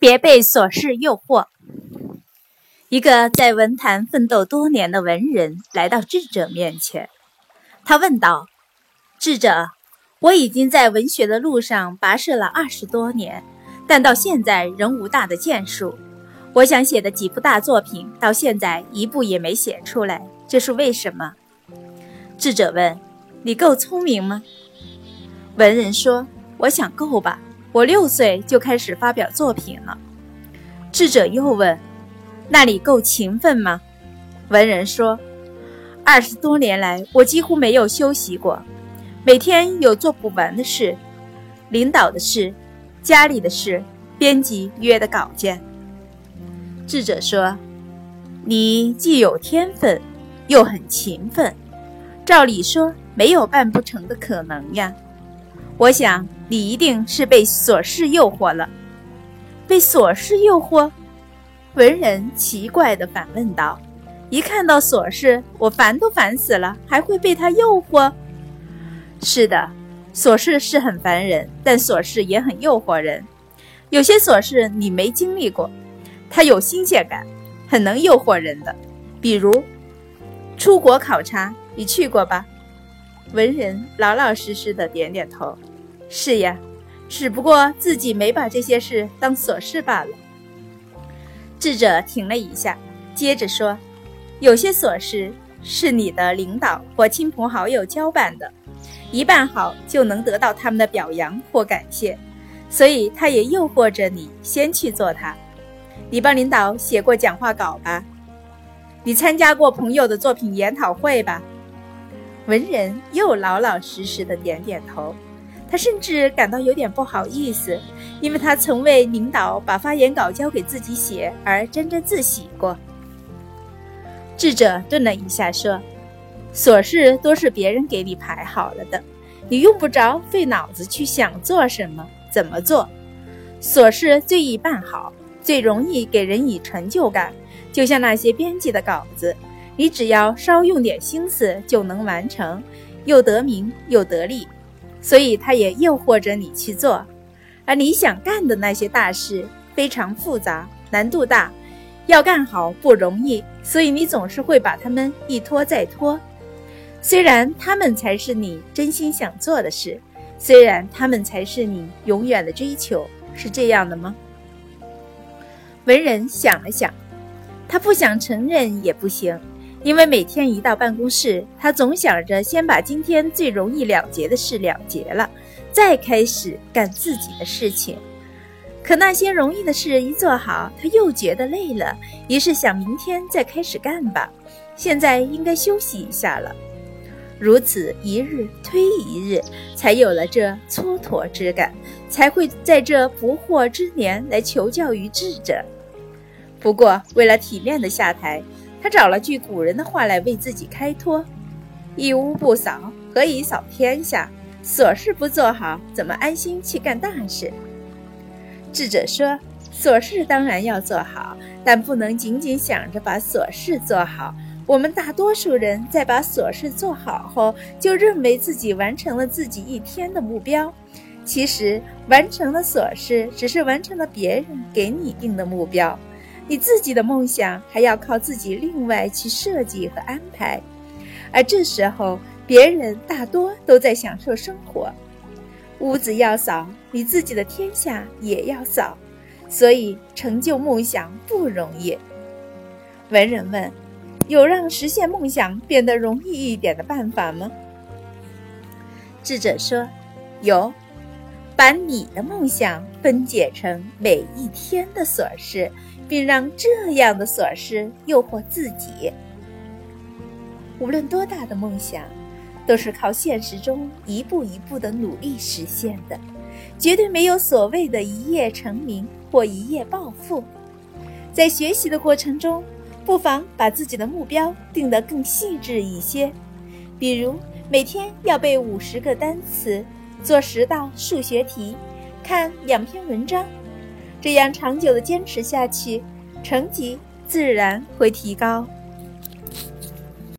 别被琐事诱惑。一个在文坛奋斗多年的文人来到智者面前，他问道：“智者，我已经在文学的路上跋涉了二十多年，但到现在仍无大的建树。我想写的几部大作品，到现在一部也没写出来，这是为什么？”智者问：“你够聪明吗？”文人说：“我想够吧。”我六岁就开始发表作品了。智者又问：“那你够勤奋吗？”文人说：“二十多年来，我几乎没有休息过，每天有做不完的事，领导的事，家里的事，编辑约的稿件。”智者说：“你既有天分，又很勤奋，照理说没有办不成的可能呀。我想。”你一定是被琐事诱惑了，被琐事诱惑？文人奇怪地反问道：“一看到琐事，我烦都烦死了，还会被他诱惑？”是的，琐事是很烦人，但琐事也很诱惑人。有些琐事你没经历过，它有新鲜感，很能诱惑人的。比如出国考察，你去过吧？文人老老实实的点点头。是呀，只不过自己没把这些事当琐事罢了。智者停了一下，接着说：“有些琐事是你的领导或亲朋好友交办的，一办好就能得到他们的表扬或感谢，所以他也诱惑着你先去做它。你帮领导写过讲话稿吧？你参加过朋友的作品研讨会吧？”文人又老老实实的点点头。他甚至感到有点不好意思，因为他曾为领导把发言稿交给自己写而沾沾自喜过。智者顿了一下，说：“琐事都是别人给你排好了的，你用不着费脑子去想做什么、怎么做。琐事最易办好，最容易给人以成就感，就像那些编辑的稿子，你只要稍用点心思就能完成，又得名又得利。”所以，他也诱惑着你去做，而你想干的那些大事非常复杂，难度大，要干好不容易，所以你总是会把他们一拖再拖。虽然他们才是你真心想做的事，虽然他们才是你永远的追求，是这样的吗？文人想了想，他不想承认也不行。因为每天一到办公室，他总想着先把今天最容易了结的事了结了，再开始干自己的事情。可那些容易的事一做好，他又觉得累了，于是想明天再开始干吧。现在应该休息一下了。如此一日推一日，才有了这蹉跎之感，才会在这不惑之年来求教于智者。不过为了体面的下台。他找了句古人的话来为自己开脱：“一屋不扫，何以扫天下？琐事不做好，怎么安心去干大事？”智者说：“琐事当然要做好，但不能仅仅想着把琐事做好。我们大多数人在把琐事做好后，就认为自己完成了自己一天的目标。其实，完成了琐事，只是完成了别人给你定的目标。”你自己的梦想还要靠自己另外去设计和安排，而这时候别人大多都在享受生活。屋子要扫，你自己的天下也要扫，所以成就梦想不容易。文人问：有让实现梦想变得容易一点的办法吗？智者说：有，把你的梦想分解成每一天的琐事。并让这样的琐事诱惑自己。无论多大的梦想，都是靠现实中一步一步的努力实现的，绝对没有所谓的一夜成名或一夜暴富。在学习的过程中，不妨把自己的目标定得更细致一些，比如每天要背五十个单词，做十道数学题，看两篇文章。这样长久的坚持下去，成绩自然会提高。